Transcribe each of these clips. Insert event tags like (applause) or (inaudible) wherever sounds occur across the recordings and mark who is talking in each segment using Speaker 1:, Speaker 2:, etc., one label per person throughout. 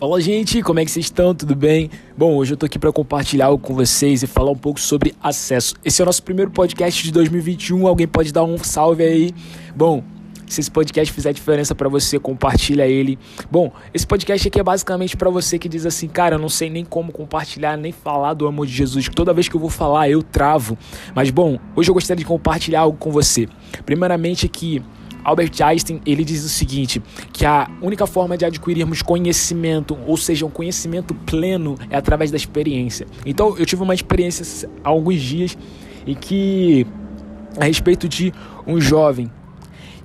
Speaker 1: Olá, gente, como é que vocês estão? Tudo bem? Bom, hoje eu tô aqui para compartilhar algo com vocês e falar um pouco sobre acesso. Esse é o nosso primeiro podcast de 2021. Alguém pode dar um salve aí? Bom, se esse podcast fizer diferença para você, compartilha ele. Bom, esse podcast aqui é basicamente para você que diz assim, cara, eu não sei nem como compartilhar, nem falar do amor de Jesus. Toda vez que eu vou falar, eu travo. Mas bom, hoje eu gostaria de compartilhar algo com você. Primeiramente que Albert Einstein ele diz o seguinte, que a única forma de adquirirmos conhecimento, ou seja, um conhecimento pleno, é através da experiência. Então, eu tive uma experiência há alguns dias em que a respeito de um jovem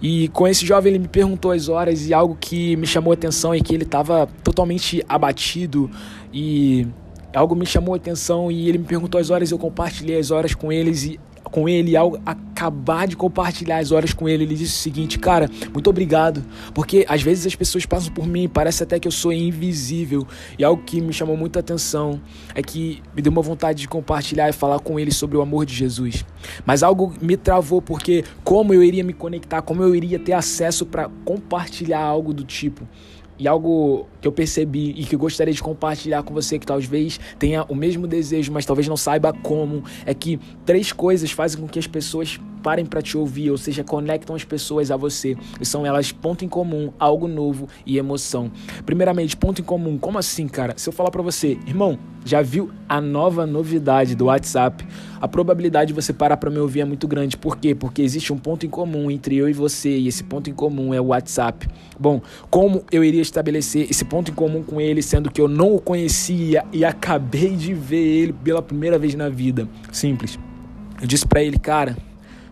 Speaker 1: e com esse jovem ele me perguntou as horas e algo que me chamou a atenção é que ele estava totalmente abatido e algo me chamou a atenção e ele me perguntou as horas, eu compartilhei as horas com eles e com ele, ao acabar de compartilhar as horas com ele, ele disse o seguinte: Cara, muito obrigado, porque às vezes as pessoas passam por mim, parece até que eu sou invisível. E algo que me chamou muita atenção é que me deu uma vontade de compartilhar e falar com ele sobre o amor de Jesus. Mas algo me travou, porque como eu iria me conectar, como eu iria ter acesso para compartilhar algo do tipo. E algo que eu percebi e que gostaria de compartilhar com você que talvez tenha o mesmo desejo, mas talvez não saiba como, é que três coisas fazem com que as pessoas parem para te ouvir, ou seja, conectam as pessoas a você. E são elas ponto em comum, algo novo e emoção. Primeiramente, ponto em comum. Como assim, cara? Se eu falar para você, irmão, já viu a nova novidade do WhatsApp? A probabilidade de você parar para me ouvir é muito grande. Por quê? Porque existe um ponto em comum entre eu e você, e esse ponto em comum é o WhatsApp. Bom, como eu iria estabelecer esse ponto em comum com ele, sendo que eu não o conhecia e acabei de ver ele pela primeira vez na vida? Simples. Eu disse para ele, cara,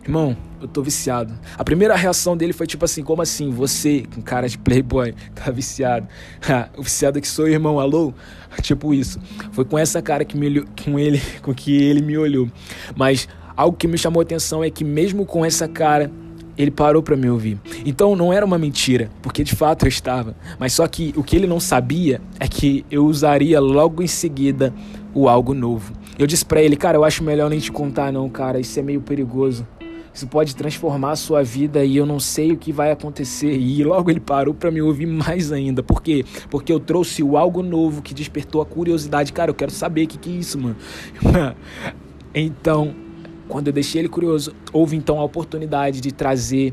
Speaker 1: Irmão, eu tô viciado. A primeira reação dele foi tipo assim: como assim? Você, com cara de playboy, (laughs) tá viciado? (laughs) o viciado que sou, irmão, alô? (laughs) Tipo isso. Foi com essa cara que me olhou, com ele, com que ele me olhou. Mas algo que me chamou a atenção é que mesmo com essa cara, ele parou para me ouvir. Então não era uma mentira, porque de fato eu estava. Mas só que o que ele não sabia é que eu usaria logo em seguida o algo novo. Eu disse para ele, cara, eu acho melhor nem te contar não, cara, isso é meio perigoso. Isso pode transformar a sua vida e eu não sei o que vai acontecer. E logo ele parou para me ouvir mais ainda. Por quê? Porque eu trouxe o algo novo que despertou a curiosidade. Cara, eu quero saber o que, que é isso, mano. (laughs) então, quando eu deixei ele curioso, houve então a oportunidade de trazer,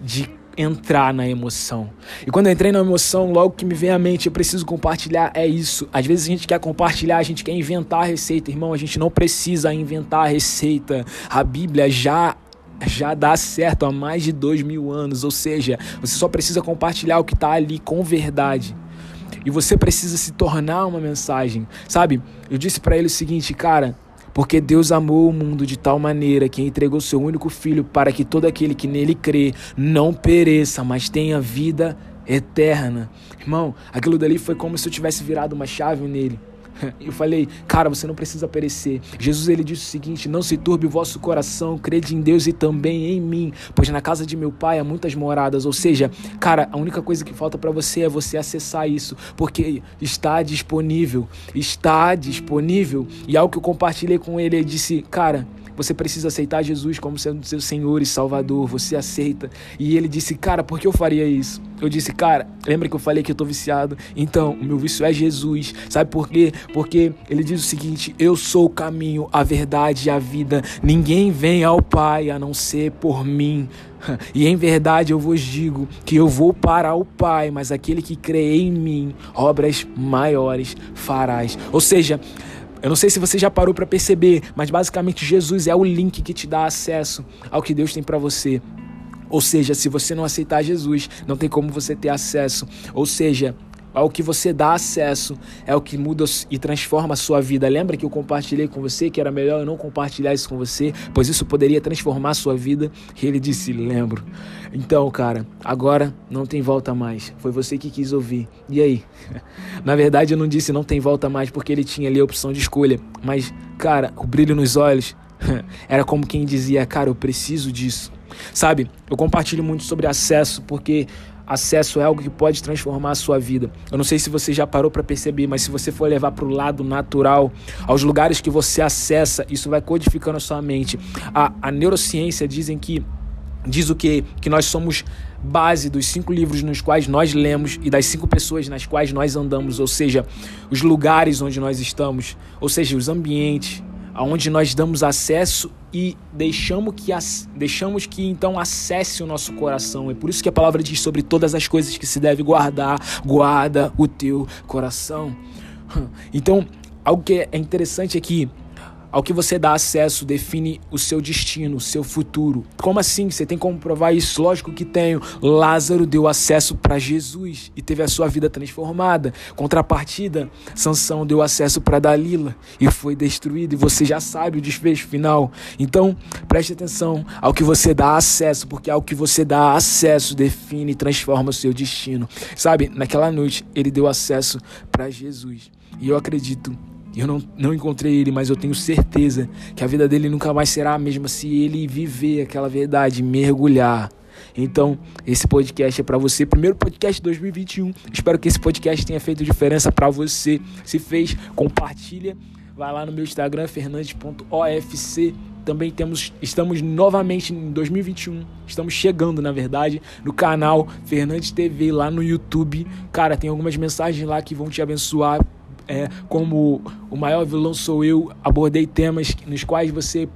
Speaker 1: de entrar na emoção. E quando eu entrei na emoção, logo que me vem à mente, eu preciso compartilhar, é isso. Às vezes a gente quer compartilhar, a gente quer inventar a receita, irmão, a gente não precisa inventar a receita. A Bíblia já já dá certo há mais de dois mil anos, ou seja, você só precisa compartilhar o que está ali com verdade. E você precisa se tornar uma mensagem, sabe? Eu disse para ele o seguinte, cara, porque Deus amou o mundo de tal maneira que entregou seu único filho para que todo aquele que nele crê não pereça, mas tenha vida eterna. Irmão, aquilo dali foi como se eu tivesse virado uma chave nele. Eu falei, cara, você não precisa perecer. Jesus ele disse o seguinte: Não se turbe o vosso coração, crede em Deus e também em mim, pois na casa de meu pai há muitas moradas. Ou seja, cara, a única coisa que falta para você é você acessar isso, porque está disponível, está disponível. E algo que eu compartilhei com ele, ele disse, cara, você precisa aceitar Jesus como sendo seu Senhor e Salvador. Você aceita. E ele disse, cara, por que eu faria isso? Eu disse, cara, lembra que eu falei que eu tô viciado? Então, o meu vício é Jesus. Sabe por quê? Porque ele diz o seguinte: Eu sou o caminho, a verdade e a vida. Ninguém vem ao Pai a não ser por mim. (laughs) E em verdade eu vos digo que eu vou para o Pai, mas aquele que crê em mim, obras maiores farás. Ou seja, eu não sei se você já parou para perceber, mas basicamente Jesus é o link que te dá acesso ao que Deus tem para você. Ou seja, se você não aceitar Jesus, não tem como você ter acesso. Ou seja, ao que você dá acesso é o que muda e transforma a sua vida. Lembra que eu compartilhei com você que era melhor eu não compartilhar isso com você, pois isso poderia transformar a sua vida? E ele disse: Lembro. Então, cara, agora não tem volta mais. Foi você que quis ouvir. E aí? (laughs) Na verdade, eu não disse não tem volta mais porque ele tinha ali a opção de escolha. Mas, cara, o brilho nos olhos (laughs) era como quem dizia: Cara, eu preciso disso. Sabe, eu compartilho muito sobre acesso porque Acesso é algo que pode transformar a sua vida. Eu não sei se você já parou para perceber, mas se você for levar para o lado natural, aos lugares que você acessa, isso vai codificando a sua mente. A, a neurociência dizem que diz o que? Que nós somos base dos cinco livros nos quais nós lemos e das cinco pessoas nas quais nós andamos, ou seja, os lugares onde nós estamos, ou seja, os ambientes aonde nós damos acesso e deixamos que, deixamos que então acesse o nosso coração. É por isso que a palavra diz sobre todas as coisas que se deve guardar, guarda o teu coração. Então, algo que é interessante aqui ao que você dá acesso define o seu destino, o seu futuro. Como assim? Você tem como provar isso? Lógico que tenho. Lázaro deu acesso para Jesus e teve a sua vida transformada. Contrapartida, Sansão deu acesso para Dalila e foi destruído. E você já sabe o desfecho final. Então, preste atenção ao que você dá acesso, porque ao que você dá acesso define e transforma o seu destino. Sabe, naquela noite ele deu acesso para Jesus. E eu acredito eu não, não encontrei ele, mas eu tenho certeza que a vida dele nunca mais será a mesma se ele viver aquela verdade, mergulhar. Então, esse podcast é para você. Primeiro podcast de 2021. Espero que esse podcast tenha feito diferença para você. Se fez, compartilha. Vai lá no meu Instagram, fernandes.ofc. Também temos, estamos novamente em 2021. Estamos chegando, na verdade, no canal Fernandes TV lá no YouTube. Cara, tem algumas mensagens lá que vão te abençoar é, como o maior vilão sou eu, abordei temas nos quais você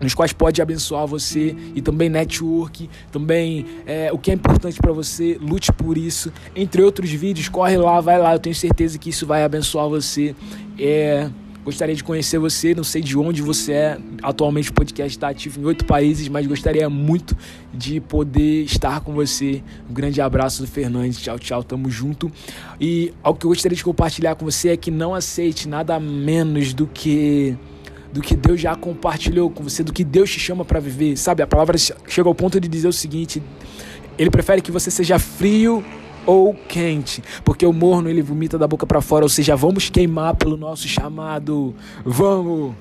Speaker 1: nos quais pode abençoar você e também network, também é, o que é importante para você, lute por isso, entre outros vídeos, corre lá, vai lá, eu tenho certeza que isso vai abençoar você. É, Gostaria de conhecer você, não sei de onde você é. Atualmente o podcast está ativo em oito países, mas gostaria muito de poder estar com você. Um grande abraço do Fernandes. Tchau, tchau, tamo junto. E algo que eu gostaria de compartilhar com você é que não aceite nada menos do que do que Deus já compartilhou com você, do que Deus te chama para viver. Sabe, a palavra chega ao ponto de dizer o seguinte: ele prefere que você seja frio ou quente, porque o morno ele vomita da boca para fora, ou seja, vamos queimar pelo nosso chamado. Vamos!